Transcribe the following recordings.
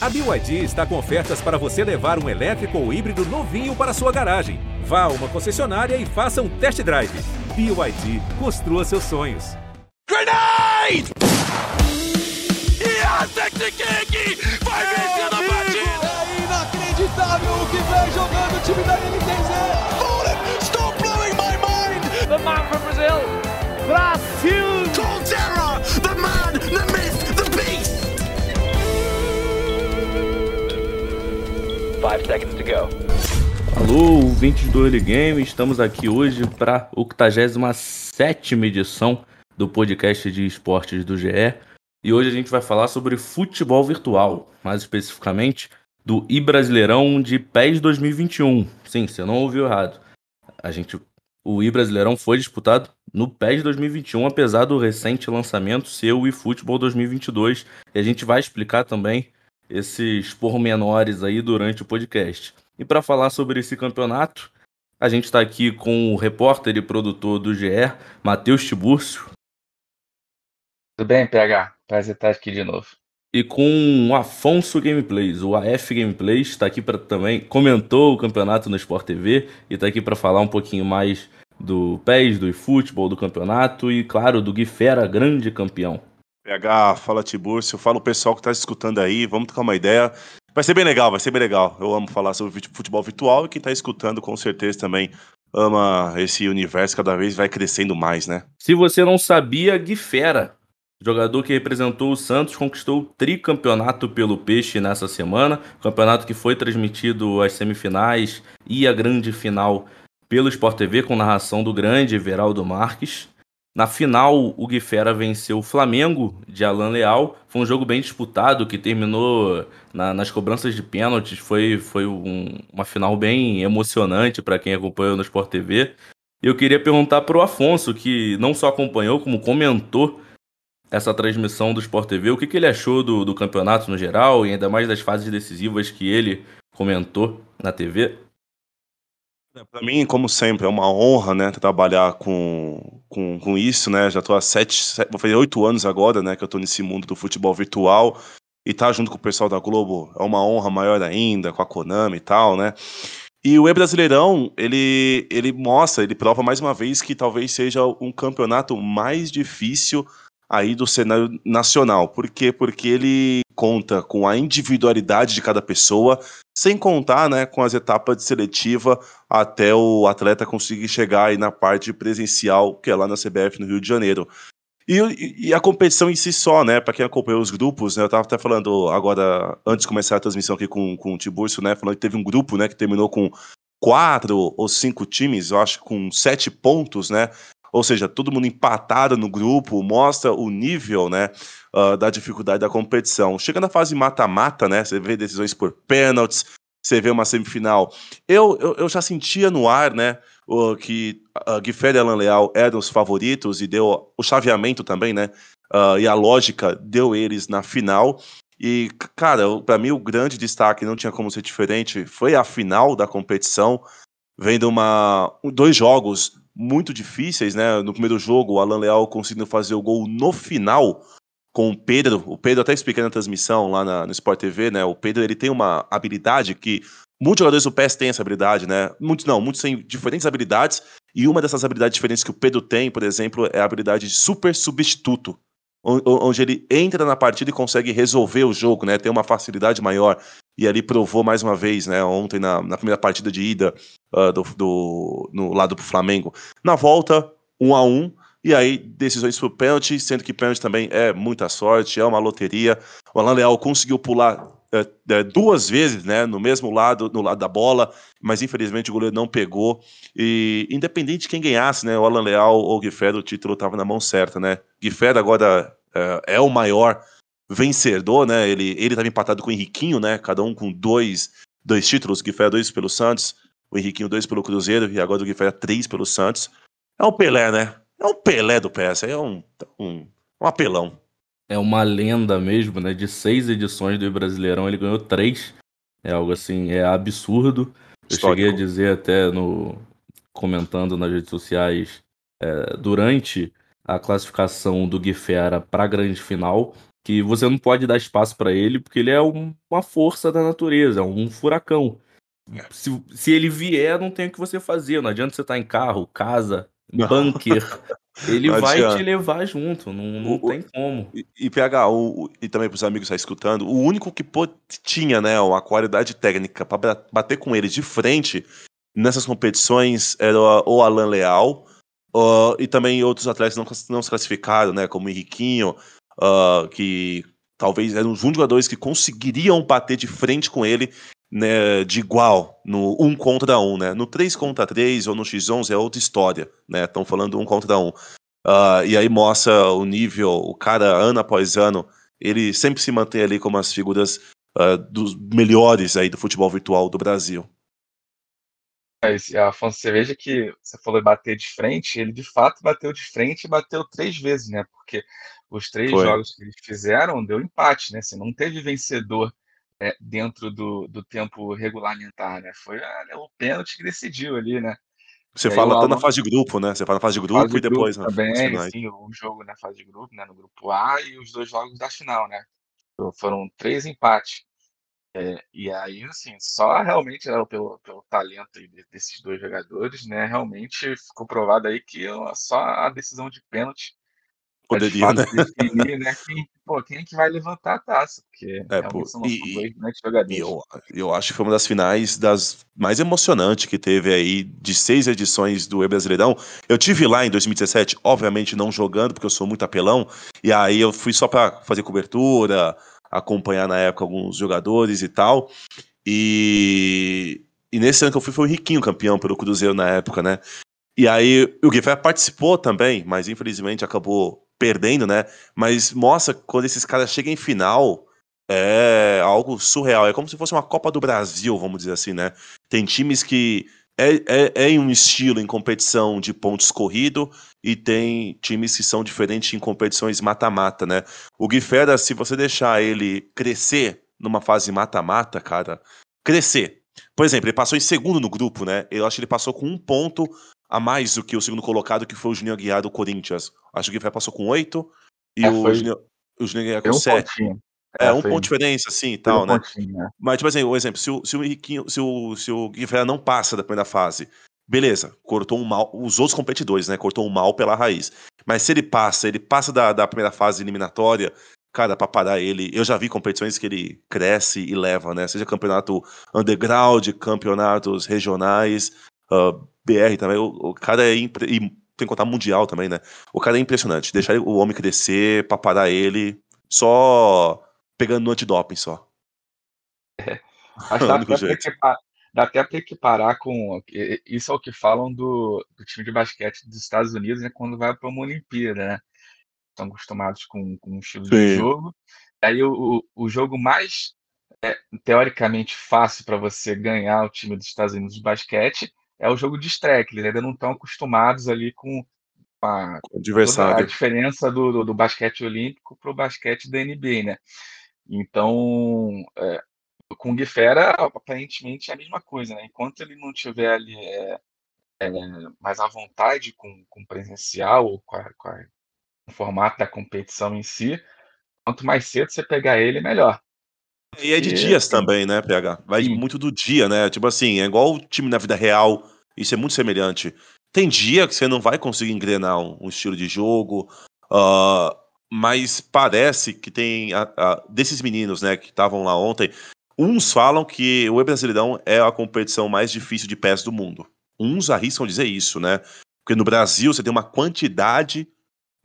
A BYD está com ofertas para você levar um elétrico ou híbrido novinho para sua garagem. Vá a uma concessionária e faça um test drive. BYD, construa seus sonhos. Grenade! E vai vencer a partida! É inacreditável o que vem jogando o time da NTZ! Hold Stop blowing my mind! The man from Brazil! Brasil! Colterra! The man, the myth, Seconds to go. Alô, ouvintes do Early Game, estamos aqui hoje para a 87 edição do podcast de esportes do GE. E hoje a gente vai falar sobre futebol virtual, mais especificamente do iBrasileirão de PES 2021. Sim, você não ouviu errado. A gente, o iBrasileirão foi disputado no PES 2021, apesar do recente lançamento ser o eFootball 2022. E a gente vai explicar também esses pormenores aí durante o podcast. E para falar sobre esse campeonato, a gente está aqui com o repórter e produtor do GE, Matheus Tiburcio. Tudo bem, PH? Prazer estar aqui de novo. E com o Afonso Gameplays, o AF Gameplays, está aqui para também comentou o campeonato no Sport TV e está aqui para falar um pouquinho mais do PES, do eFootball, do campeonato e, claro, do Guifera, grande campeão. PH, fala Tiburcio, fala o pessoal que está escutando aí, vamos trocar uma ideia. Vai ser bem legal, vai ser bem legal. Eu amo falar sobre futebol virtual e quem está escutando com certeza também ama esse universo cada vez vai crescendo mais, né? Se você não sabia, Guifera, jogador que representou o Santos, conquistou o tricampeonato pelo Peixe nessa semana, campeonato que foi transmitido às semifinais e a grande final pelo Sport TV com narração do grande Everaldo Marques. Na final, o Guifera venceu o Flamengo de Alan Leal. Foi um jogo bem disputado que terminou na, nas cobranças de pênaltis. Foi, foi um, uma final bem emocionante para quem acompanhou no Sport TV. Eu queria perguntar para o Afonso, que não só acompanhou, como comentou essa transmissão do Sport TV, o que, que ele achou do, do campeonato no geral e ainda mais das fases decisivas que ele comentou na TV. Para mim, como sempre, é uma honra, né, trabalhar com, com, com isso, né? Já estou há sete, sete, vou fazer oito anos agora, né, que eu estou nesse mundo do futebol virtual e estar tá junto com o pessoal da Globo é uma honra maior ainda, com a Konami e tal, né? E o E-Brasileirão, ele, ele mostra, ele prova mais uma vez que talvez seja um campeonato mais difícil aí do cenário nacional. Por quê? Porque ele conta com a individualidade de cada pessoa, sem contar né, com as etapas de seletiva até o atleta conseguir chegar aí na parte presencial, que é lá na CBF no Rio de Janeiro. E, e a competição em si só, né? Para quem acompanhou os grupos, né? Eu tava até falando agora, antes de começar a transmissão aqui com, com o Tiburcio, né? Falando que teve um grupo, né? Que terminou com quatro ou cinco times, eu acho, com sete pontos, né? Ou seja, todo mundo empatado no grupo, mostra o nível, né, uh, da dificuldade da competição. Chega na fase mata-mata, né, você vê decisões por pênaltis, você vê uma semifinal. Eu, eu, eu já sentia no ar, né, uh, que uh, Guifere e Alan Leal eram os favoritos e deu o chaveamento também, né, uh, e a lógica deu eles na final. E, cara, para mim o grande destaque, não tinha como ser diferente, foi a final da competição, vendo uma, dois jogos muito difíceis, né? No primeiro jogo, o Alan Leal conseguindo fazer o gol no final com o Pedro. O Pedro até expliquei na transmissão lá na, no Sport TV, né? O Pedro ele tem uma habilidade que muitos jogadores do PES têm essa habilidade, né? Muitos não, muitos têm diferentes habilidades e uma dessas habilidades diferentes que o Pedro tem, por exemplo, é a habilidade de super substituto onde ele entra na partida e consegue resolver o jogo, né? Tem uma facilidade maior. E ali provou mais uma vez, né? Ontem na, na primeira partida de ida uh, do, do, no lado do Flamengo. Na volta, um a um. E aí, decisões por pênalti, sendo que pênalti também é muita sorte, é uma loteria. O Alan Leal conseguiu pular é, duas vezes, né, no mesmo lado, no lado da bola, mas infelizmente o goleiro não pegou. E independente de quem ganhasse, né, o Alan Leal ou o Guifera, o título estava na mão certa, né? Guifera agora é, é, o maior vencedor, né? Ele ele estava empatado com o Henriquinho, né? Cada um com dois, dois títulos, o Guifera dois pelo Santos, o Henriquinho dois pelo Cruzeiro e agora o Guifera três pelo Santos. É um Pelé, né? É um Pelé do PS, é um, um, um apelão é uma lenda mesmo, né? De seis edições do Brasileirão, ele ganhou três. É algo assim, é absurdo. Eu Histórico. cheguei a dizer até no comentando nas redes sociais é, durante a classificação do Guifera para a grande final, que você não pode dar espaço para ele porque ele é um, uma força da natureza, um furacão. Se, se ele vier, não tem o que você fazer. Não adianta você estar em carro, casa, bunker. Ele Não vai adianta. te levar junto, não, não O- tem como. E, e PH, o, e também para os amigos que estão escutando, o único que pô- tinha né, uma qualidade técnica para bater com ele de frente nessas competições era o Alan Leal ó, e também outros atletas não, não se classificaram, né, como o Henriquinho, ó, que talvez eram os únicos jogadores que conseguiriam bater de frente com ele né, de igual, no um contra um, né? No 3 contra 3 ou no X11 é outra história, né? Estão falando um contra um. Ah, e aí mostra o nível, o cara, ano após ano, ele sempre se mantém ali como as figuras ah, dos melhores aí do futebol virtual do Brasil. Mas, Afonso, você veja que você falou bater de frente, ele de fato bateu de frente e bateu três vezes, né? Porque os três Foi. jogos que eles fizeram deu empate, né? Assim, não teve vencedor é, dentro do, do tempo regulamentar, né? Foi ah, né, o pênalti que decidiu ali, né? Você fala o tanto na Alan- fase de grupo, né? Você fala na fase de grupo Fase e depois grupo né, também, sim, um jogo na fase de grupo, né? No grupo A e os dois jogos da final, né? Foram três empates. É, e aí, assim, só realmente né, pelo, pelo talento de- desses dois jogadores, né? Realmente ficou provado aí que só a decisão de pênalti pra, de Poderia, fato né? definir, né? Quem, pô, quem é que vai levantar a taça? Porque É, pô, são, e- dois. E eu, eu acho que foi uma das finais das mais emocionantes que teve aí de seis edições do E Brasileirão. Eu tive lá em 2017, obviamente não jogando, porque eu sou muito apelão, e aí eu fui só pra fazer cobertura, acompanhar na época alguns jogadores e tal. E, e nesse ano que eu fui foi o Riquinho campeão pelo Cruzeiro na época, né? E aí o Guilherme participou também, mas infelizmente acabou perdendo, né? Mas mostra quando esses caras chegam em final, é algo surreal. É como se fosse uma Copa do Brasil, vamos dizer assim, né? Tem times que é, é, é em um estilo em competição de pontos corrido e tem times que são diferentes em competições mata-mata, né? O Guifera, se você deixar ele crescer numa fase mata-mata, cara, crescer. Por exemplo, ele passou em segundo no grupo, né? Eu acho que ele passou com um ponto a mais do que o segundo colocado, que foi o Juninho Aguiar do Corinthians. Acho que o passou com oito e É, o foi- Juninho, o Juninho Aguiar com um sete. pontinho. É, um foi- ponto de diferença, assim, e tal, um né? pontinho, né? Mas, tipo assim, um exemplo, se o, se o Henriquinho, se o, se o Guilherme não passa da primeira fase, beleza, cortou um mal, os outros competidores, né, cortou um mal pela raiz. Mas se ele passa, ele passa da, da primeira fase eliminatória, cara, pra parar ele, eu já vi competições que ele cresce e leva, né, seja campeonato underground, campeonatos regionais, ah, BR também, o, o cara é, impre- e tem que contar mundial também, né, o cara é impressionante, deixar o homem crescer pra parar ele, só pegando no antidoping, só. Dá até pra jeito. equipa- dá até para equiparar com. Isso é o que falam do, do time de basquete dos Estados Unidos, né, quando vai para uma Olimpíada, né? Estão acostumados com, com um estilo de Sim. jogo. Aí o, o, o jogo mais é, teoricamente fácil para você ganhar o time dos Estados Unidos de basquete é o jogo de estreia, que eles ainda não estão acostumados ali com a, a diferença do, do, do basquete olímpico para o basquete da NBA, né? Então, é, com o Guifera, aparentemente é a mesma coisa, né? Enquanto ele não tiver ali é, é, mais à vontade com, com o presencial ou com, a- com a- com o formato da competição em si, quanto mais cedo você pegar ele, melhor. E é de E, dias também, né, PH? Vai sim. muito do dia, né? Tipo assim, é igual o time na vida real, isso é muito semelhante. Tem dia que você não vai conseguir engrenar um, estilo de jogo, ah, mas parece que tem, a- a- desses meninos, né, que estavam lá ontem, uns falam que o E-Brasileirão é a competição mais difícil de pés do mundo. Uns arriscam dizer isso, né? Porque no Brasil você tem uma quantidade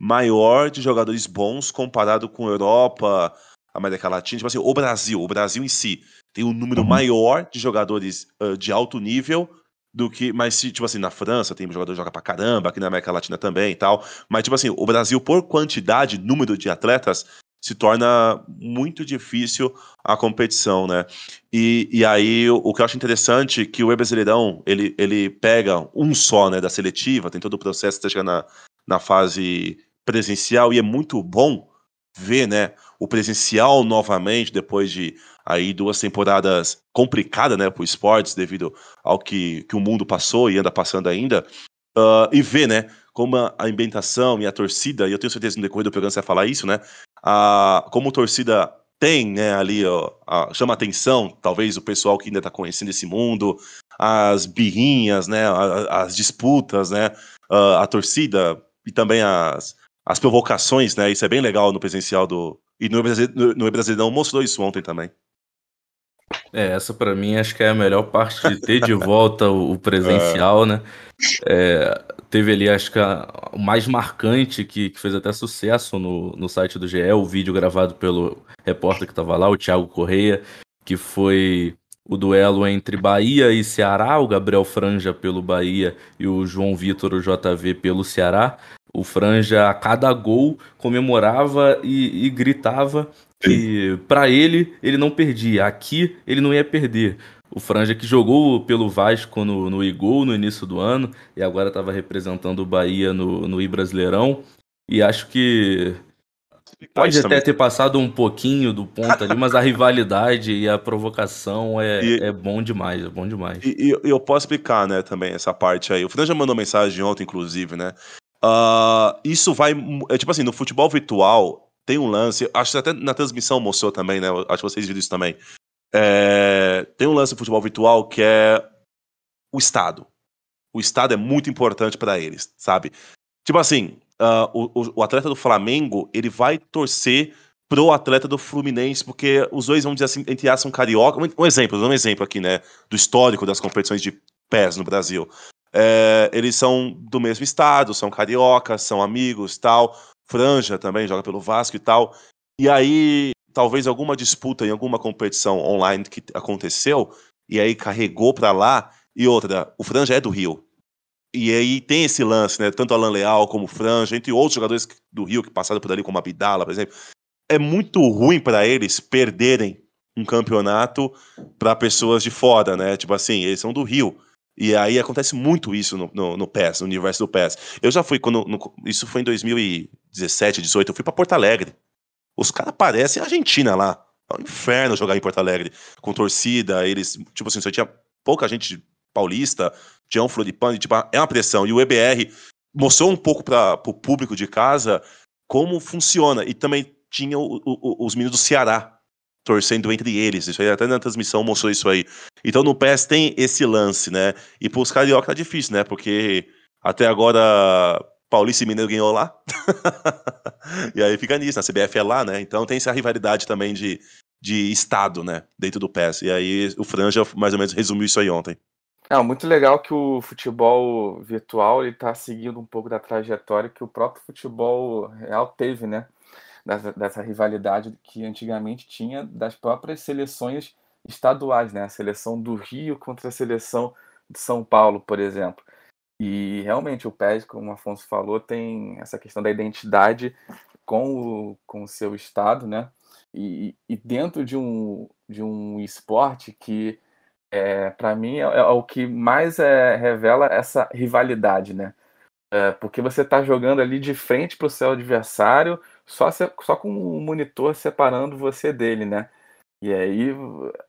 maior de jogadores bons comparado com a Europa, América Latina, tipo assim, o Brasil, o Brasil em si tem um número Uhum. maior de jogadores ah, de alto nível do que, mas se, tipo assim, na França tem jogador que joga pra caramba, aqui na América Latina também e tal, mas tipo assim, o Brasil por quantidade, número de atletas, se torna muito difícil a competição, né? E, e aí, o, que eu acho interessante é que o E-Brasileirão, ele, ele pega um só, né, da seletiva, tem todo o processo até chegar na, na fase presencial, e é muito bom ver, né, o presencial novamente, depois de aí duas temporadas complicadas, né, pro esportes, devido ao que, que o mundo passou e anda passando ainda, ah, e ver, né, como a, a ambientação e a torcida, e eu tenho certeza que no decorrer do programa você vai falar isso, né, a, como torcida tem, né, ali, ó, a, chama atenção, talvez o pessoal que ainda tá conhecendo esse mundo, as birrinhas, né, a- as disputas, né, a, a torcida e também as, as provocações, né, isso é bem legal no presencial do... E no, no, Brasileirão mostrou isso ontem também. É, essa pra mim acho que é a melhor parte de ter de volta o, presencial, né? É, teve ali, acho que a- o mais marcante que, que fez até sucesso no, no site do GE, o vídeo gravado pelo repórter que tava lá, o Thiago Correia, que foi o duelo entre Bahia e Ceará, o Gabriel Franja pelo Bahia e o João Vitor, o JV, pelo Ceará. O Franja, a cada gol, comemorava e, e gritava que pra ele, ele não perdia. Aqui, ele não ia perder. O Franja que jogou pelo Vasco no, no Igol no início do ano e agora estava representando o Bahia no, no I Brasileirão. E acho que pode até ter passado um pouquinho do ponto ali, mas a rivalidade e a provocação é, E- é bom demais, é bom demais. E, e- e eu posso explicar, né, também, essa parte aí. O Fran já mandou mensagem ontem, inclusive, né? Ah, isso vai. É, tipo assim, no futebol virtual tem um lance. Acho que até na transmissão mostrou também, né? Acho que vocês viram isso também. É, tem um lance no futebol virtual que é o Estado. O Estado é muito importante para eles, sabe? Tipo assim, ah, o, o- atleta do Flamengo, ele vai torcer pro atleta do Fluminense, porque os dois, vamos dizer assim, entre aspas, são carioca. Um, exemplo, um exemplo aqui, né? Do histórico das competições de pés no Brasil. É, eles são do mesmo estado, são cariocas, são amigos tal. Franja também joga pelo Vasco e tal. E aí, talvez alguma disputa em alguma competição online que aconteceu, e aí carregou pra lá. E outra, o Franja é do Rio. E aí tem esse lance, né? Tanto Alan Leal como Franja, entre outros jogadores do Rio que passaram por ali, como a Bidala, por exemplo. É muito ruim pra eles perderem um campeonato pra pessoas de fora, né? Tipo assim, eles são do Rio. E aí acontece muito isso no, no, no PES, no universo do PES. Eu já fui quando. no- isso foi em 2017, 18, eu fui pra Porto Alegre. Os caras parecem Argentina lá. É um inferno jogar em Porto Alegre. Com torcida, eles. Tipo assim, só tinha pouca gente paulista, tinha um Floripano, tipo, é uma pressão. E o EBR mostrou um pouco para o público de casa como funciona. E também tinha o- o- os meninos do Ceará torcendo entre eles. Isso aí até na transmissão mostrou isso aí. Então no PES tem esse lance, né? E pros carioca tá difícil, né? Porque até agora Paulista e Mineiro ganhou lá. e aí fica nisso, na CBF é lá, né? Então tem essa rivalidade também de, de estado, né? Dentro do PES. E aí o Franja mais ou menos resumiu isso aí ontem. É muito legal que o futebol virtual ele está seguindo um pouco da trajetória que o próprio futebol real teve, né? Dessa, dessa rivalidade que antigamente tinha das próprias seleções estaduais, né? A seleção do Rio contra a seleção de São Paulo, por exemplo. E realmente o PES, como o Afonso falou, tem essa questão da identidade com o, com o seu estado, né? E, e dentro de um, de um esporte que é, para mim é, é o que mais é, revela essa rivalidade, né? É, porque você está jogando ali de frente para o seu adversário, só, se- só com o monitor separando você dele, né? E aí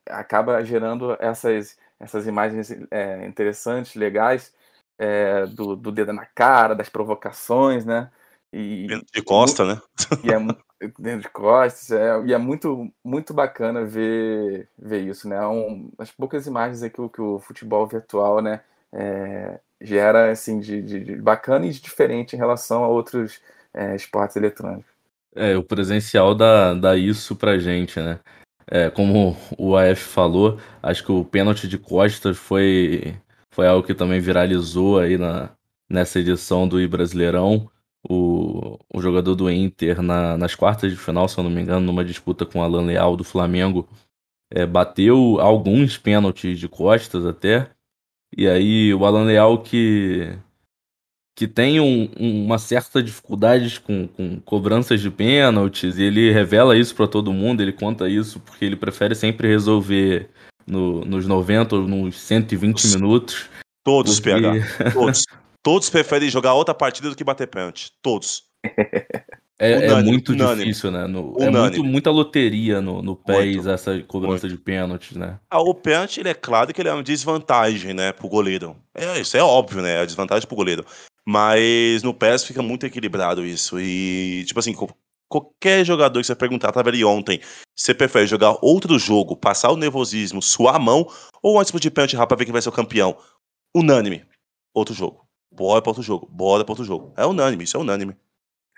acaba gerando essas, essas imagens é, interessantes, legais, é, do, do dedo na cara, das provocações, né? E, De costa, né? e é dentro de costas, é, e é muito, muito bacana ver, ver isso, né? É Um, as poucas imagens o- que o futebol virtual, né, é, gera, assim, de, de- de bacana e de diferente em relação a outros é, esportes eletrônicos. É, o presencial dá, dá isso pra gente, né? É, como o AF falou, acho que o pênalti de costas foi, foi algo que também viralizou aí na, nessa edição do I Brasileirão. O, o jogador do Inter, na- nas quartas de final, se eu não me engano, numa disputa com o Alan Leal do Flamengo, é, bateu alguns pênaltis de costas até. E aí o Alan Leal que que tem um- um- uma certa dificuldade com, com cobranças de pênaltis, e ele revela isso pra todo mundo, ele conta isso porque ele prefere sempre resolver no- nos 90 ou nos 120 minutos. Todos, porque- PH. Todos. Todos preferem jogar outra partida do que bater pênalti. Todos. É, é Unânime, muito unânime. difícil, né? No- é muito, muita loteria no, no PES, Muito, essa cobrança muito. de pênaltis, né? Ah, o pênalti, ele é claro que ele é uma desvantagem, né, pro goleiro. É, isso é óbvio, né, é desvantagem pro goleiro. Mas no PES fica muito equilibrado isso. E, tipo assim, qualquer jogador que você perguntar, tava ali ontem, você prefere jogar outro jogo, passar o nervosismo, suar a mão, ou antes de pênalti rápido pra ver quem vai ser o campeão? Unânime. Outro jogo. Bora pra outro jogo. Bora pra outro jogo. É unânime, isso é unânime.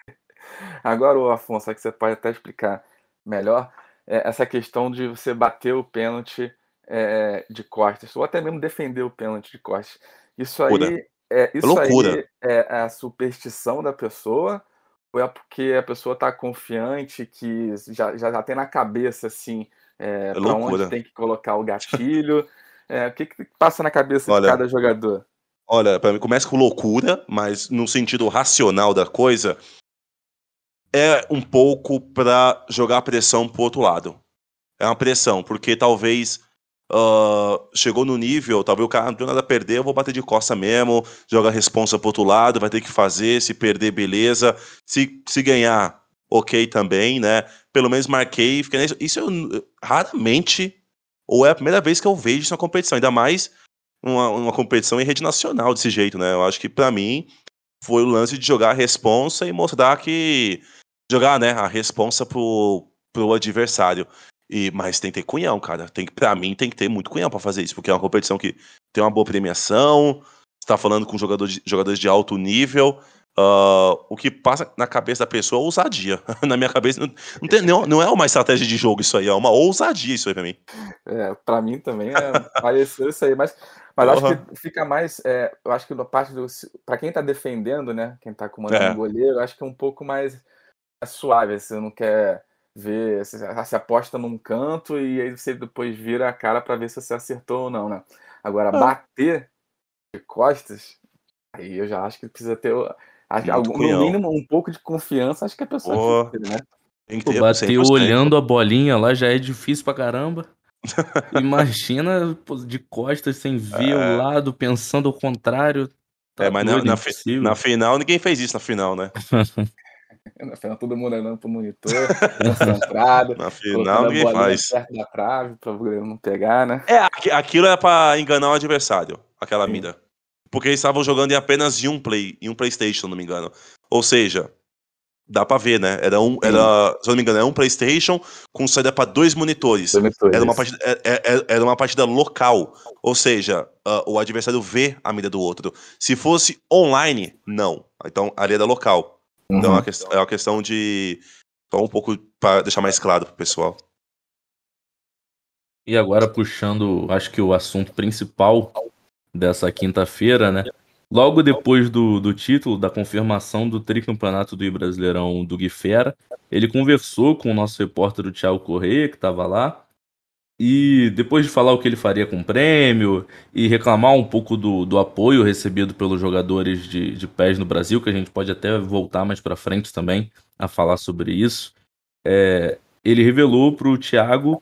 Agora, o Afonso, que você pode até explicar melhor, é essa questão de você bater o pênalti é, de costas, ou até mesmo defender o pênalti de costas. Isso aí, é, isso loucura. aí é a superstição da pessoa, ou é porque a pessoa está confiante que já, já, já tem na cabeça assim é, para loucura. onde tem que colocar o gatilho? É, o que, que passa na cabeça Olha, de cada jogador? Olha, pra mim começa com loucura, mas no sentido racional da coisa, é um pouco pra jogar pressão pro outro lado. É uma pressão, porque talvez ah, chegou no nível, talvez o cara não tem nada a perder, eu vou bater de costa mesmo, joga a responsa pro outro lado, vai ter que fazer, se perder, beleza. Se, se ganhar, ok também, né? Pelo menos marquei, fiquei nisso. Isso eu raramente, ou é a primeira vez que eu vejo isso na competição, ainda mais uma, uma competição em rede nacional desse jeito, né? Eu acho que pra mim foi o lance de jogar a responsa e mostrar que. Jogar, né, a responsa pro, pro adversário. E, mas tem que ter cunhão, cara. Tem que, pra mim, tem que ter muito cunhão pra fazer isso, porque é uma competição que tem uma boa premiação, você tá falando com jogador de- jogadores de alto nível. ah, o que passa na cabeça da pessoa é ousadia. na minha cabeça, não, não, tem- não- não é uma estratégia de jogo isso aí, é uma ousadia isso aí pra mim. É, para mim também é, pareceu isso aí, mas, mas acho Porra. que fica mais. é, eu acho que na parte do. Para quem tá defendendo, né? Quem tá comandando É. o goleiro, acho que é um pouco mais suave. Você não quer ver. Você se aposta num canto e aí você depois vira a cara para ver se você acertou ou não, né? Agora, É. bater de costas, aí eu já acho que precisa ter. Algum- no mínimo um pouco de confiança, acho que a pessoa Porra. tem né? Tem que ter bater 100%. olhando a bolinha lá já é difícil pra caramba. Imagina pô, de costas sem ver É. o lado, pensando ao contrário. Tá É, mas na, doido, na, fi- impossível. na final, ninguém fez isso na final, né? Na final, todo mundo olhando pro monitor, concentrado. Na colocando final, ninguém faz. perto da trave goleiro não pegar, né? É, aqui- aquilo é pra enganar o adversário, aquela Sim. mira. Porque eles estavam jogando em apenas em um play, em um PlayStation, não me engano. Ou seja, dá pra ver, né? Era um, era, se eu não me engano, era um PlayStation com saída pra dois monitores. Era uma, partida, é- é- era uma partida local. Ou seja, ah, o adversário vê a mira do outro. Se fosse online, não. Então, ali era local. Então, é, uma questão, é uma questão de. Só um pouco pra deixar mais claro pro pessoal. E agora puxando, acho que o assunto principal dessa quinta-feira, né? Logo depois do, do título, da confirmação do tricampeonato do Brasileirão do Gui Fera, ele conversou com o nosso repórter, o Thiago Correia, que estava lá, e depois de falar o que ele faria com o prêmio e reclamar um pouco do, do apoio recebido pelos jogadores de, de pés no Brasil, que a gente pode até voltar mais para frente também a falar sobre isso, é, ele revelou para o Thiago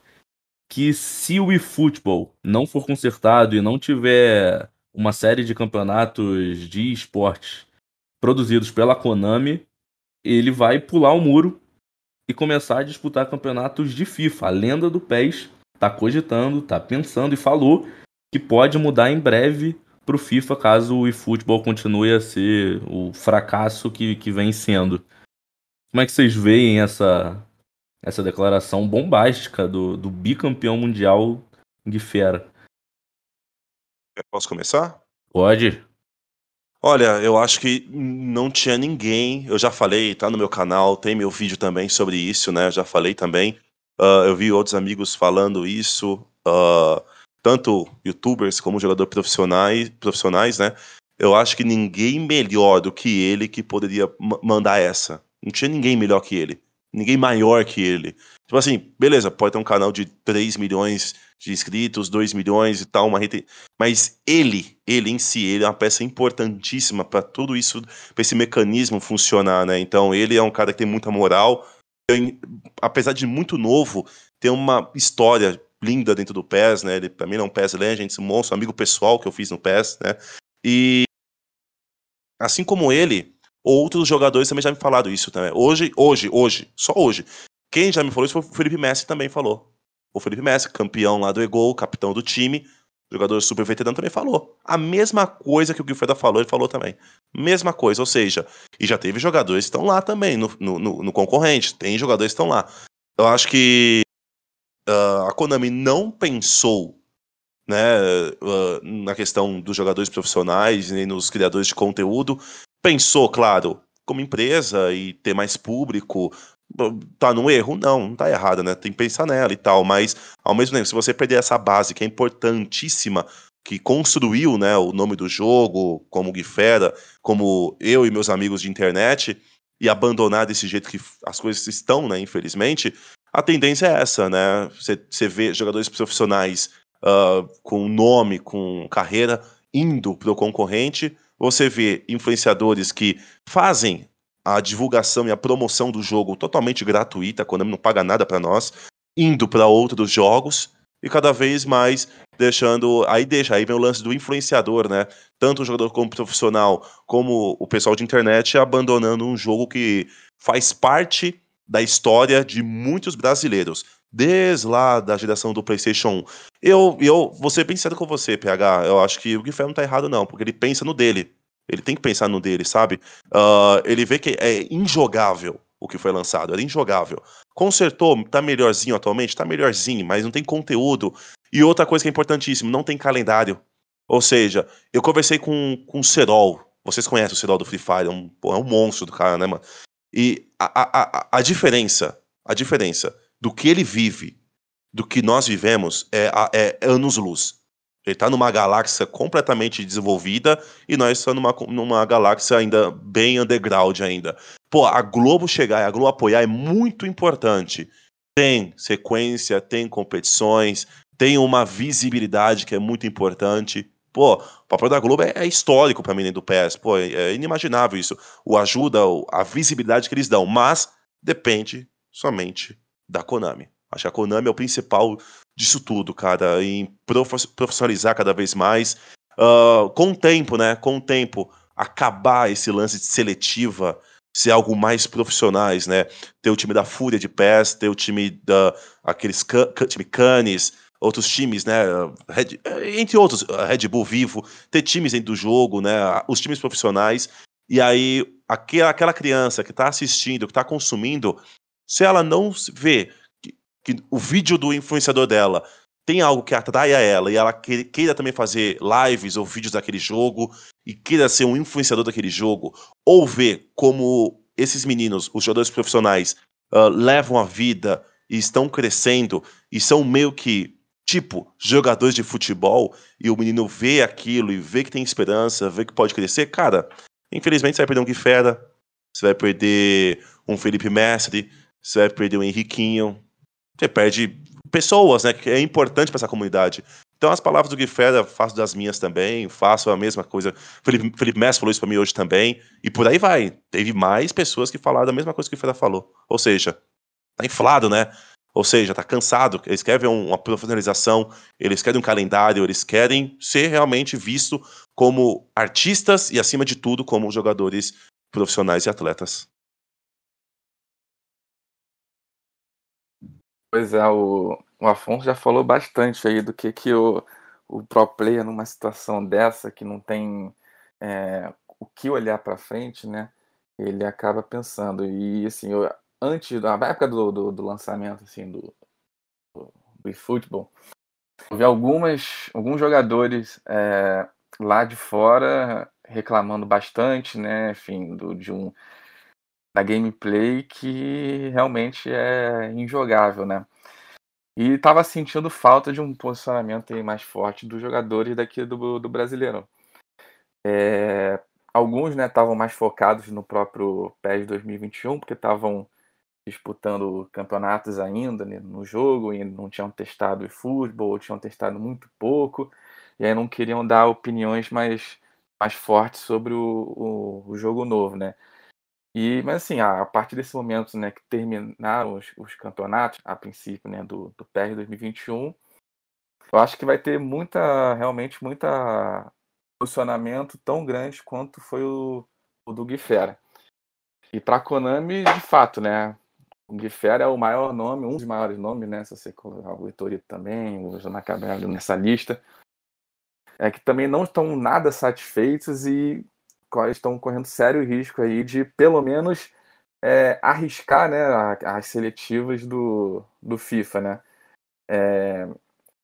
que se o eFootball não for consertado e não tiver uma série de campeonatos de esportes produzidos pela Konami, ele vai pular o muro e começar a disputar campeonatos de FIFA. A lenda do PES tá cogitando, tá pensando e falou que pode mudar em breve pro FIFA caso o eFootball continue a ser o fracasso que, que vem sendo. Como é que vocês veem essa, essa declaração bombástica do, do bicampeão mundial Guifera? Posso começar? Pode? Olha, eu acho que não tinha ninguém. Eu já falei, tá no meu canal, tem meu vídeo também sobre isso, né? Eu já falei também. Ah, eu vi outros amigos falando isso, ah, tanto youtubers como jogadores profissionais, profissionais, né? Eu acho que ninguém melhor do que ele que poderia ma- mandar essa. Não tinha ninguém melhor que ele. Ninguém maior que ele. Tipo assim, beleza, pode ter um canal de 3 milhões de inscritos, 2 milhões e tal, uma rede. Mas ele, ele em si, ele é uma peça importantíssima para tudo isso, para esse mecanismo funcionar, né? Então ele é um cara que tem muita moral, tem- apesar de muito novo, tem uma história linda dentro do PES, né? Ele para mim é um PES Legends, um monstro, amigo pessoal que eu fiz no PES, né? E assim como ele, outros jogadores também já me falaram isso também. Hoje, hoje, hoje, só hoje. Quem já me falou isso foi o Felipe Messi também falou. O Felipe Messi, campeão lá do Egol, capitão do time, jogador super veterano, também falou. A mesma coisa que o Guilherme falou, ele falou também. Mesma coisa, ou seja, e já teve jogadores que estão lá também, no, no, no concorrente, tem jogadores que estão lá. Eu acho que uh, a Konami não pensou né, uh, na questão dos jogadores profissionais, nem nos criadores de conteúdo. Pensou, claro, como empresa e ter mais público. Tá no erro? Não, não tá errado, né? Tem que pensar nela e tal. Mas, ao mesmo tempo, se você perder essa base que é importantíssima, que construiu né, o nome do jogo, como Guifera, como eu e meus amigos de internet, e abandonar desse jeito que as coisas estão, né? Infelizmente, a tendência é essa, né? Você vê jogadores profissionais uh, com nome, com carreira, indo para o concorrente. Você vê influenciadores que fazem a divulgação e a promoção do jogo totalmente gratuita, Konami não paga nada para nós, indo para outros jogos e cada vez mais deixando. Aí deixa, aí vem o lance do influenciador, né? Tanto o jogador como o profissional, como o pessoal de internet abandonando um jogo que faz parte da história de muitos brasileiros desde lá da geração do PlayStation 1. Eu, eu vou ser bem com você, PH. Eu acho que o Guilherme não tá errado, não, porque ele pensa no dele. Ele tem que pensar no dele, sabe? Uh, ele vê que é injogável o que foi lançado, era injogável. Consertou, tá melhorzinho atualmente? Tá melhorzinho, mas não tem conteúdo. E outra coisa que é importantíssimo, não tem calendário. Ou seja, eu conversei com, com o Serol. Vocês conhecem o Serol do Free Fire, é um, é um monstro do cara, né, mano? E a, a, a, a diferença, a diferença do que ele vive, do que nós vivemos, é, é anos-luz. Ele está numa galáxia completamente desenvolvida e nós estamos numa, numa galáxia ainda bem underground ainda. Pô, a Globo chegar e a Globo apoiar é muito importante. Tem sequência, tem competições, tem uma visibilidade que é muito importante. Pô, o papel da Globo é, é histórico para mim do PES. Pô, é, é inimaginável isso. O ajuda, a visibilidade que eles dão, mas depende somente da Konami. Acho que a Konami é o principal disso tudo, cara, em profissionalizar cada vez mais. Uh, com o tempo, né? Com o tempo, acabar esse lance de seletiva, ser algo mais profissionais, né? Ter o time da Fúria de PES, ter o time da aqueles time Canis, outros times, né? Red, entre outros, Red Bull Vivo, ter times dentro do jogo, né? Os times profissionais. E aí, aquela, aquela criança que está assistindo, que está consumindo, se ela não vê que, o vídeo do influenciador dela tem algo que atraia ela e ela queira também fazer lives ou vídeos daquele jogo e queira ser um influenciador daquele jogo, ou ver como esses meninos, os jogadores profissionais, uh, levam a vida e estão crescendo e são meio que tipo jogadores de futebol e o menino vê aquilo e vê que tem esperança, vê que pode crescer, cara, infelizmente você vai perder um Guifera, você vai perder um Felipe Mestre, você vai perder o Henriquinho, você perde pessoas, né? Que é importante para essa comunidade. Então, as palavras do Guifera, faço das minhas também, faço a mesma coisa. Felipe, Felipe Messi falou isso para mim hoje também, e por aí vai. Teve mais pessoas que falaram a mesma coisa que o Guifera falou. Ou seja, tá inflado, né? Ou seja, tá cansado. Eles querem uma profissionalização, eles querem um calendário, eles querem ser realmente visto como artistas e, acima de tudo, como jogadores profissionais e atletas. Pois é, o, o Afonso já falou bastante aí do que, que o, o pro player numa situação dessa, que não tem é, o que olhar para frente, né? Ele acaba pensando. E assim, eu, antes, na época do, do, do lançamento assim, do, do, do eFootball, eu vi algumas, alguns jogadores é, lá de fora reclamando bastante, né? Enfim, do, de um da gameplay que realmente é injogável, né? E estava sentindo falta de um posicionamento mais forte dos jogadores daqui do, do Brasileirão. É, alguns estavam né, mais focados no próprio PES 2021, porque estavam disputando campeonatos ainda né, no jogo e não tinham testado o futebol, tinham testado muito pouco, e aí não queriam dar opiniões mais, mais fortes sobre o, o, o jogo novo, né? E, mas assim, a, partir desse momento, né, que terminaram os, os campeonatos, a princípio, né, do, do PR 2021, eu acho que vai ter muita, realmente, muita posicionamento tão grande quanto foi o, o do Guifera. E para Konami, de fato, né, o Guifera é o maior nome, um dos maiores nomes, né, se você colocar o Vitorito também, o Jonah Cabral nessa lista, é que também não estão nada satisfeitos e estão correndo sério risco aí de pelo menos é, arriscar né, as seletivas do, do FIFA, né? É,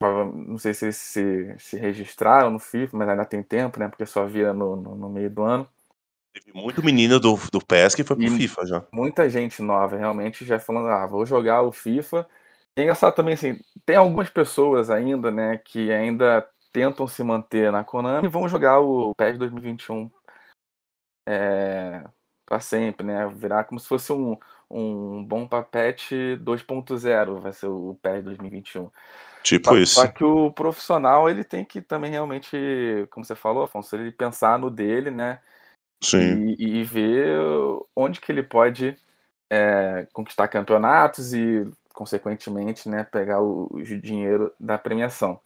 não sei se se, se registraram no FIFA, mas ainda tem tempo, né? Porque só vira no, no, no meio do ano. Teve muito menino do, do PES que foi pro E FIFA já. Muita gente nova realmente já falando, ah, vou jogar o FIFA. É engraçado também, assim, tem algumas pessoas ainda, né, que ainda tentam se manter na Konami e vão jogar o PES 2021 é, para sempre, né? Virar como se fosse um, um bom papete 2.0, vai ser o PES 2021. Tipo Só, isso. só que o profissional ele tem que também realmente, como você falou, Afonso, ele pensar no dele, né? Sim. E, e ver onde que ele pode é, conquistar campeonatos e, consequentemente, né, pegar o, o dinheiro da premiação.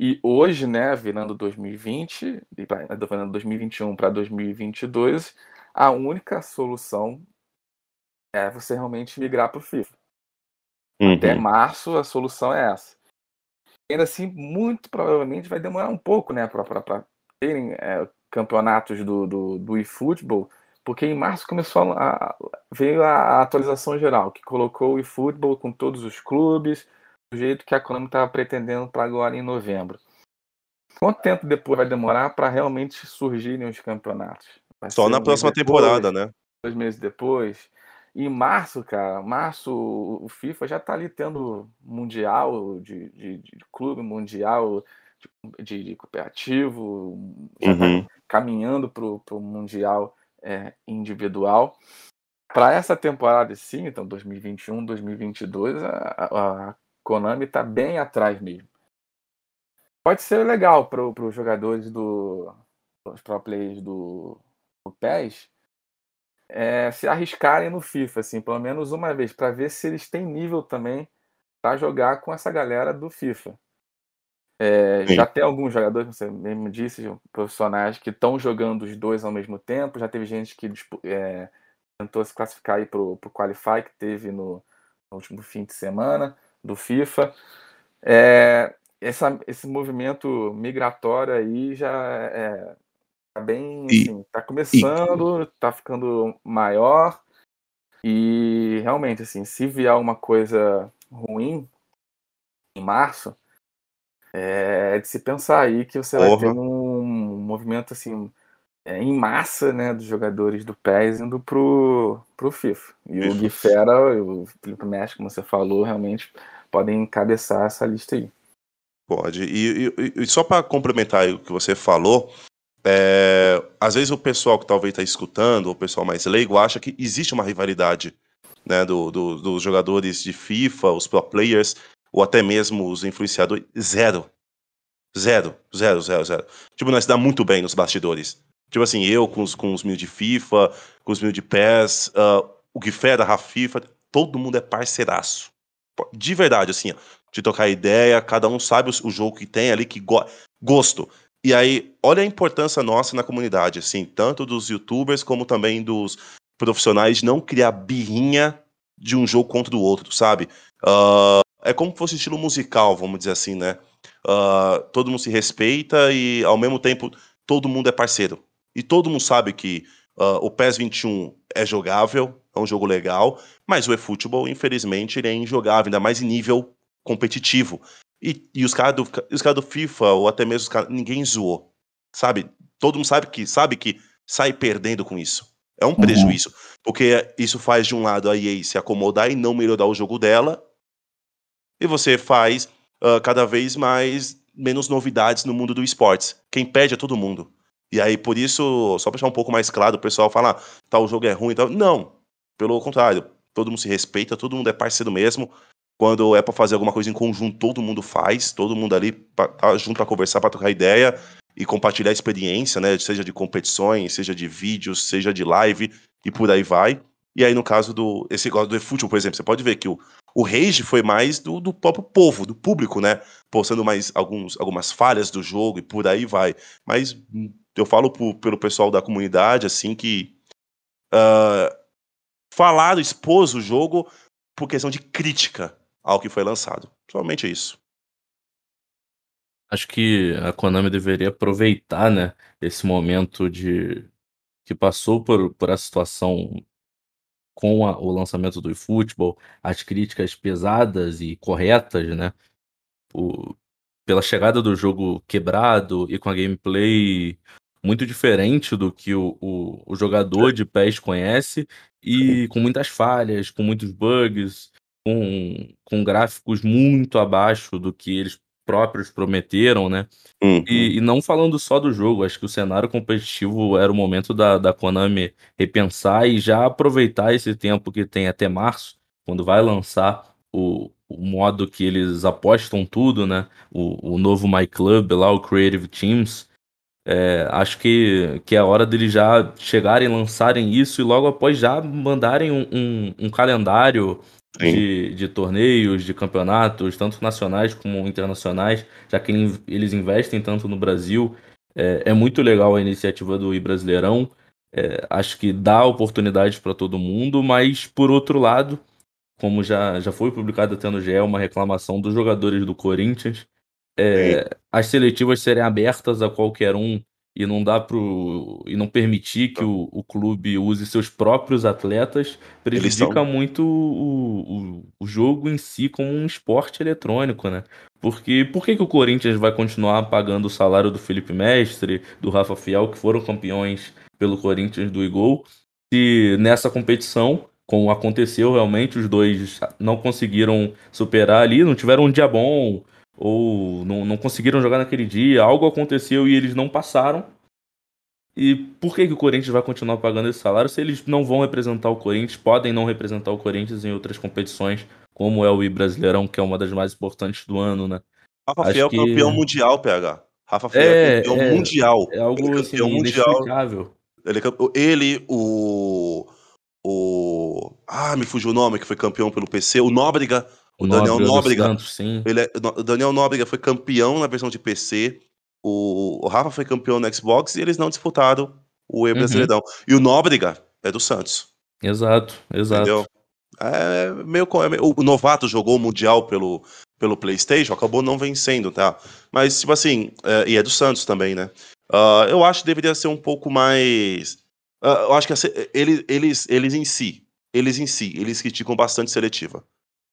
E hoje, né, virando 2020, e pra- virando 2021 para 2022, a única solução é você realmente migrar para o FIFA. Até Uhum. março a solução é essa. Ainda assim, muito provavelmente vai demorar um pouco, né, para terem é, campeonatos do, do, do eFootball, porque em março começou a, a- veio a atualização geral, que colocou o eFootball com todos os clubes, jeito que a Konami estava pretendendo para agora em novembro. Quanto tempo depois vai demorar para realmente surgirem os campeonatos? Vai Só na um próxima depois? temporada, né? dois meses depois. Em março, cara, março o o FIFA já tá ali tendo mundial de, de, de clube, mundial de, de, de cooperativo, já Uhum. tá caminhando pro, pro mundial é, individual. Para essa temporada, sim, então 2021, 2022, a, a, a Konami tá bem atrás mesmo. Pode ser legal para os jogadores do. os pro players do, do PES é, se arriscarem no FIFA, assim, pelo menos uma vez, para ver se eles têm nível também para jogar com essa galera do FIFA. É, já tem alguns jogadores, como você mesmo disse, profissionais que estão jogando os dois ao mesmo tempo. Já teve gente que é, tentou se classificar aí para o Qualify que teve no, no último fim de semana do FIFA. É, essa, esse movimento migratório aí já é, tá bem, assim, tá começando, tá ficando maior e realmente, assim, se vier alguma coisa ruim em março, é de se pensar aí que você vai ter Porra. um movimento, assim, em massa, né, dos jogadores do PES indo pro, pro FIFA. E o. Gui Fera e o Felipe Mestre, como você falou, realmente podem encabeçar essa lista aí. Pode. E, e- e só para complementar o que você falou, é, às vezes o pessoal que talvez está escutando, o pessoal mais leigo, acha que existe uma rivalidade né, do- do- dos jogadores de FIFA, os pro players, ou até mesmo os influenciadores. Zero. Zero, zero, zero, zero. Tipo, nós se dá muito bem nos bastidores. Tipo assim, eu com os, com os mil de FIFA, com os mil de PES, ah, o Guifera, a Rafifa, todo mundo é parceiraço. De verdade, assim, ó, de tocar ideia, cada um sabe o, o jogo que tem ali, que go gosto. E aí, olha a importância nossa na comunidade, assim, tanto dos youtubers como também dos profissionais de não criar birrinha de um jogo contra o outro, sabe? Ah, é como se fosse estilo musical, vamos dizer assim, né? Ah, todo mundo se respeita e, ao mesmo tempo, todo mundo é parceiro. E todo mundo sabe que ah, o PES 21 é jogável, é um jogo legal, mas o eFootball, infelizmente, ele é injogável, ainda mais em nível competitivo. E, e os caras do, os cara do FIFA, ou até mesmo os caras, ninguém zoou. Sabe? Todo mundo sabe que, sabe que sai perdendo com isso. É um prejuízo. Porque isso faz, de um lado, a EA se acomodar e não melhorar o jogo dela. E você faz ah, cada vez mais menos novidades no mundo do esportes. Quem perde é todo mundo. E aí, por isso, só pra deixar um pouco mais claro, o pessoal fala, ah, tal jogo é ruim e tal. Não. Pelo contrário, todo mundo se respeita, todo mundo é parceiro mesmo. Quando é pra fazer alguma coisa em conjunto, todo mundo faz, todo mundo ali pra, tá junto pra conversar, pra trocar ideia e compartilhar experiência, né? Seja de competições, seja de vídeos, seja de live e por aí vai. E aí, no caso do. Esse negócio do eFootball, por exemplo, você pode ver que o, o rage foi mais do, do próprio povo, do público, né? Postando mais alguns, algumas falhas do jogo e por aí vai. Mas eu falo pelo pessoal da comunidade, assim, que. ah, falaram, expôs o jogo por questão de crítica ao que foi lançado. Somente isso. Acho que a Konami deveria aproveitar, né, esse momento de que passou por, por essa situação com a- o lançamento do eFootball, as críticas pesadas e corretas, né, pela chegada do jogo quebrado e com a gameplay muito diferente do que o, o, o jogador de PES conhece e com muitas falhas, com muitos bugs, com, com gráficos muito abaixo do que eles próprios prometeram, né? Uhum. E, e não falando só do jogo, acho que o cenário competitivo era o momento da, da Konami repensar e já aproveitar esse tempo que tem até março, quando vai lançar o, o modo que eles apostam tudo, né? O, o novo My Club lá, o Creative Teams. É, acho que, que é a hora deles já chegarem, lançarem isso e logo após já mandarem um, um, um calendário Sim. de, de torneios, de campeonatos, tanto nacionais como internacionais, já que ele- eles investem tanto no Brasil. É, é muito legal a iniciativa do iBrasileirão. É, acho que dá oportunidades para todo mundo, mas por outro lado, como já, já foi publicado até no GE, uma reclamação dos jogadores do Corinthians, é, as seletivas serem abertas a qualquer um e não dá pro e não permitir que o, o clube use seus próprios atletas prejudica são- muito o, o, o jogo em si como um esporte eletrônico, né? Porque por que, que o Corinthians vai continuar pagando o salário do Felipe Mestre, do Rafa Fiel, que foram campeões pelo Corinthians do Igol, se nessa competição, como aconteceu realmente, os dois não conseguiram superar ali, não tiveram um dia bom, ou não, não conseguiram jogar naquele dia, algo aconteceu e eles não passaram. E por que, que o Corinthians vai continuar pagando esse salário se eles não vão representar o Corinthians, podem não representar o Corinthians em outras competições, como é o I Brasileirão, que é uma das mais importantes do ano, né? Rafa Acho Fiel que- campeão mundial, PH. Rafa Fiel É, é campeão é, mundial. É algo Ele é assim, mundial. Ele, é ele, o. O. Ah, me fugiu o nome, que foi campeão pelo PC. O Nóbrega. O, Daniel Nóbrega. Santos, sim. Ele é- o Daniel Nóbrega foi campeão na versão de PC. O, o Rafa foi campeão no Xbox e eles não disputaram o E Uhum. Brasileirão. E o Nóbrega é do Santos. Exato, exato. Entendeu? É meio, co- é meio- o novato jogou o Mundial pelo, pelo PlayStation, acabou não vencendo, tá? Mas, tipo assim, é, e é do Santos também, né? Ah, eu acho que deveria ser um pouco mais. ah, eu acho que eles, eles, eles em si, eles em si, eles criticam bastante seletiva.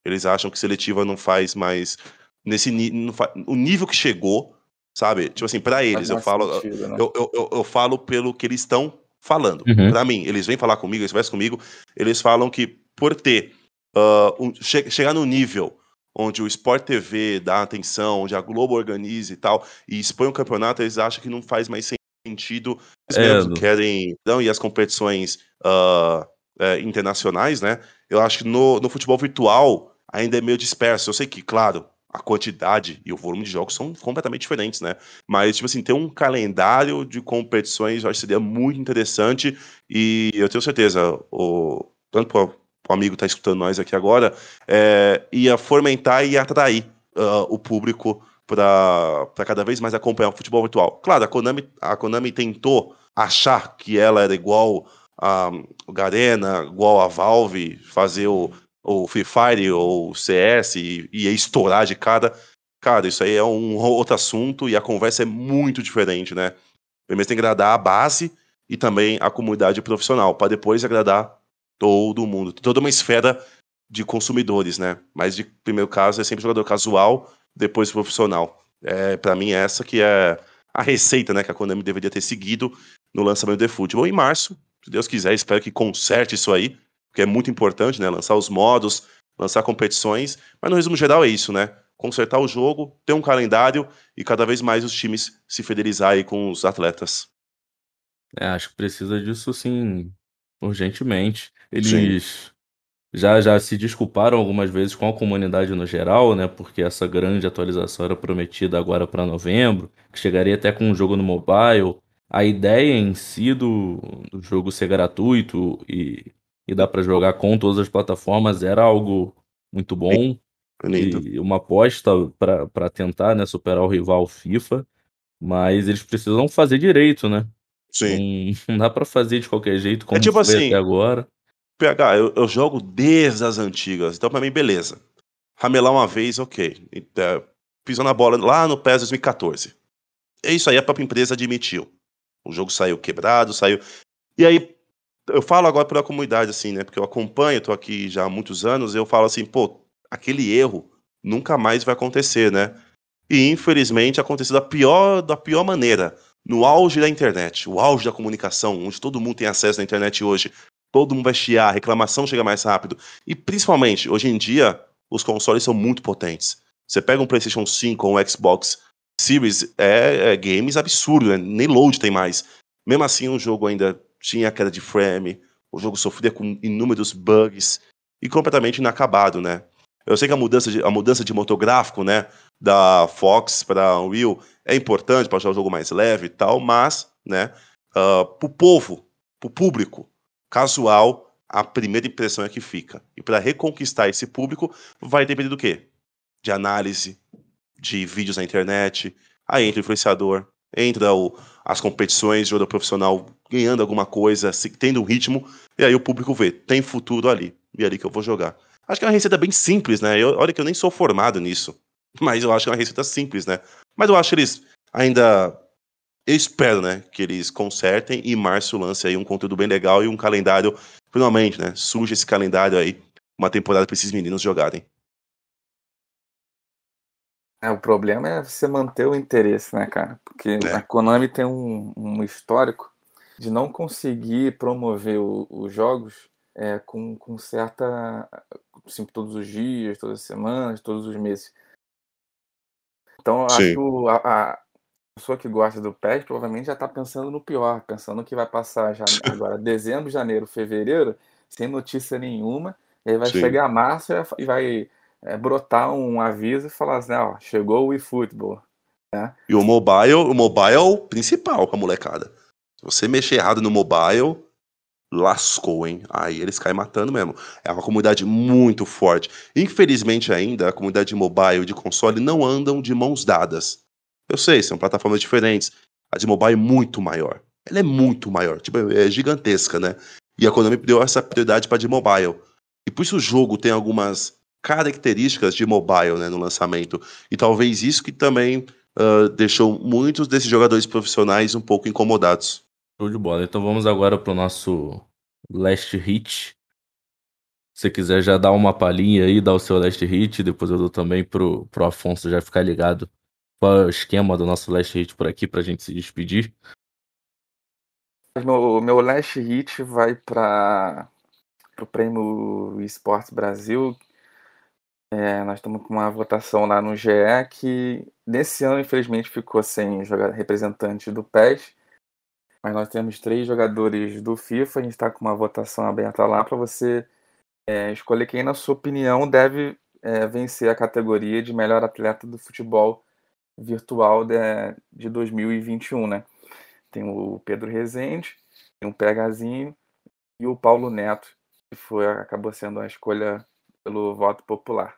Eles acham que seletiva não faz mais. Nesse ni- não fa- o nível que chegou, sabe? Tipo assim, pra eles, Faz eu falo. sentido, né? Eu, eu, eu, eu falo pelo que eles estão falando. Uhum. Pra mim, eles vêm falar comigo, eles conversam comigo, eles falam que por ter ah, um- che- chegar no nível onde o Sport TV dá atenção, onde a Globo organiza e tal, e expõe o campeonato, eles acham que não faz mais sentido. Eles É, mesmos do- querem. Não, e as competições ah, eh, internacionais, né? Eu acho que no, no futebol virtual ainda é meio disperso. Eu sei que, claro, a quantidade e o volume de jogos são completamente diferentes, né? Mas, tipo assim, ter um calendário de competições eu acho que seria muito interessante e eu tenho certeza, o, tanto para o amigo que está escutando nós aqui agora, é, ia fomentar e atrair ah, o público para cada vez mais acompanhar o futebol virtual. Claro, a Konami, a Konami tentou achar que ela era igual a Garena, igual a Valve, fazer o, o Free Fire ou CS e, e estourar de cara. Cara, isso aí é um outro assunto e a conversa é muito diferente, né? Primeiro tem que agradar a base e também a comunidade profissional, para depois agradar todo mundo, toda uma esfera de consumidores, né? Mas de primeiro caso é sempre jogador casual, depois profissional. É, para mim essa que é a receita, né, que a Konami deveria ter seguido no lançamento do futebol em março. Se Deus quiser, espero que conserte isso aí, porque é muito importante, né, lançar os modos, lançar competições, mas no resumo geral é isso, né? Consertar o jogo, ter um calendário e cada vez mais os times se fidelizar aí com os atletas. É, acho que precisa disso sim, urgentemente. Eles já, já se desculparam algumas vezes com a comunidade no geral, né? Porque essa grande atualização era prometida agora para novembro, que chegaria até com um jogo no mobile. A ideia em si do, do jogo ser gratuito e, e dar para jogar com todas as plataformas era algo muito bom Bonito. e uma aposta para tentar né, superar o rival FIFA, mas eles precisam fazer direito, né? Sim. Não, não dá pra fazer de qualquer jeito, como tipo foi assim, até agora. PH, eu, eu jogo desde as antigas, então pra mim, beleza. Ramelar uma vez, ok. É, pisou na bola lá no PES 2014. É isso aí, a própria empresa admitiu. O jogo saiu quebrado, saiu. E aí, eu falo agora pela comunidade, assim, né? Porque eu acompanho, tô aqui já há muitos anos, eu falo assim, pô, aquele erro nunca mais vai acontecer, né? E infelizmente aconteceu da pior, da pior maneira, no auge da internet, o auge da comunicação, onde todo mundo tem acesso à internet hoje, todo mundo vai chiar, a reclamação chega mais rápido. E principalmente, hoje em dia, os consoles são muito potentes. Você pega um PlayStation 5 ou um Xbox Series, é, é games absurdo, né? nem load tem mais. Mesmo assim, o jogo ainda tinha queda de frame, o jogo sofria com inúmeros bugs e completamente inacabado, né? Eu sei que a mudança de, a mudança de motor gráfico, né, da Fox para Unreal é importante para deixar o jogo mais leve e tal, mas, né, uh, pro povo, pro público casual, a primeira impressão é que fica. E para reconquistar esse público, vai depender do quê? De análise, de vídeos na internet, aí entra o influenciador, entra o, as competições de jogador profissional ganhando alguma coisa, se, tendo um ritmo, e aí o público vê, tem futuro ali, e é ali que eu vou jogar. Acho que é uma receita bem simples, né? Eu, olha que eu nem sou formado nisso, mas eu acho que é uma receita simples, né? Mas eu acho que eles ainda. Eu espero, né, que eles consertem e março lance aí um conteúdo bem legal e um calendário, finalmente, né? Surge esse calendário aí, uma temporada para esses meninos jogarem. É, o problema é você manter o interesse, né, cara? Porque É. a Konami tem um, um histórico de não conseguir promover o- os jogos é, com, com certa. Assim, todos os dias, todas as semanas, todos os meses. Então, eu acho Sim. que o- a, a pessoa que gosta do PES provavelmente já está pensando no pior, pensando que vai passar já agora dezembro, janeiro, fevereiro, sem notícia nenhuma, e aí vai Sim. chegar março e vai é, brotar um aviso e falar assim, ó, chegou o eFootball. E o mobile, o mobile é o principal pra molecada. Se você mexer errado no mobile, lascou, hein? Aí eles caem matando mesmo. É uma comunidade muito forte. Infelizmente ainda, a comunidade de mobile e de console não andam de mãos dadas. Eu sei, são plataformas diferentes. A de mobile é muito maior. Ela é muito maior, tipo, é gigantesca, né? E a Konami deu essa prioridade para de mobile. E por isso o jogo tem algumas características de mobile, né, no lançamento. E talvez isso que também ah, deixou muitos desses jogadores profissionais um pouco incomodados. Show de bola. Então vamos agora pro nosso last hit. Se você quiser já dar uma palhinha aí, dar o seu last hit, depois eu dou também pro, pro Afonso já ficar ligado qual é o esquema do nosso last hit por aqui pra gente se despedir. Meu, meu last hit vai para o prêmio Esportes Brasil. É, nós estamos com uma votação lá no GE que nesse ano, infelizmente, ficou sem representante do PES. Mas nós temos três jogadores do FIFA. A gente está com uma votação aberta lá para você é, escolher quem, na sua opinião, deve é, vencer a categoria de melhor atleta do futebol virtual de, de 2021, né? Tem o Pedro Rezende, tem o Pegazinho e o Paulo Neto, que foi, acabou sendo a escolha pelo voto popular.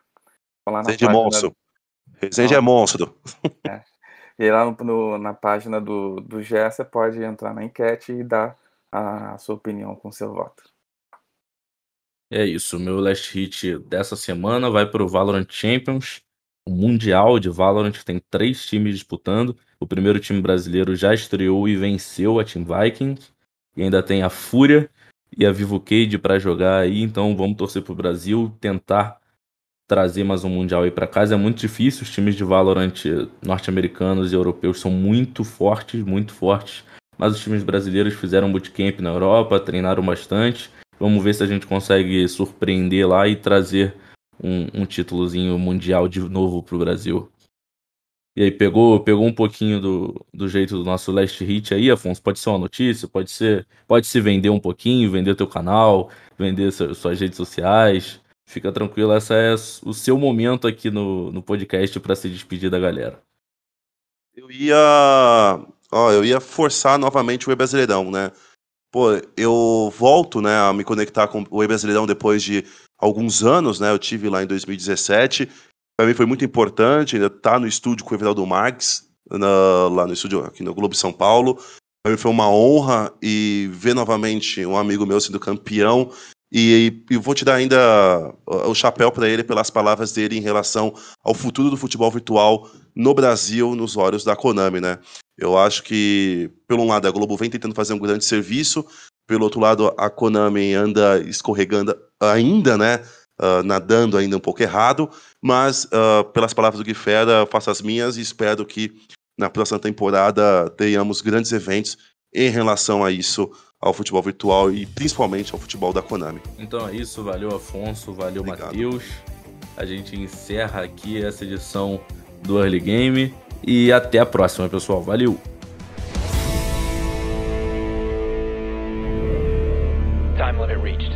Lá é página- monstro. Resende é Não. monstro. E aí lá no- no- na página do, do GE você pode entrar na enquete e dar a sua opinião com seu voto. É isso, o meu last hit dessa semana vai pro Valorant Champions, o Mundial de Valorant, que tem três times disputando. O primeiro time brasileiro já estreou e venceu a Team Vikings. E ainda tem a Fúria e a Vivo Cade para jogar aí, então vamos torcer pro Brasil, tentar trazer mais um Mundial aí para casa. É muito difícil, os times de Valorant norte-americanos e europeus são muito fortes, muito fortes. Mas os times brasileiros fizeram bootcamp na Europa, treinaram bastante. Vamos ver se a gente consegue surpreender lá e trazer um, um títulozinho mundial de novo pro Brasil. E aí, pegou, pegou um pouquinho do, do jeito do nosso last hit aí, Afonso? Pode ser uma notícia, pode ser, pode se vender um pouquinho, vender teu canal, vender su- suas redes sociais. Fica tranquilo, essa é o seu momento aqui no, no podcast para se despedir da galera. Eu ia. Ó, eu ia forçar novamente o Brasileirão, né? Pô, eu volto, né, a me conectar com o Brasileirão depois de alguns anos, né? Eu tive lá em 2017. Para mim foi muito importante, ainda tá no estúdio com o Everaldo Marques, na- lá no estúdio aqui no Globo São Paulo. Para mim foi uma honra e ver novamente um amigo meu sendo campeão E, e vou te dar ainda o chapéu para ele pelas palavras dele em relação ao futuro do futebol virtual no Brasil, nos olhos da Konami, né? Eu acho que, pelo um lado, a Globo vem tentando fazer um grande serviço, pelo outro lado, a Konami anda escorregando ainda, né? Uh, nadando ainda um pouco errado, mas uh, pelas palavras do Guifera, faço as minhas e espero que na próxima temporada tenhamos grandes eventos em relação a isso, ao futebol virtual e principalmente ao futebol da Konami. Então é isso, valeu Afonso, valeu Matheus. A gente encerra aqui essa edição do Early Game e até a próxima, pessoal. Valeu! Time limit reached.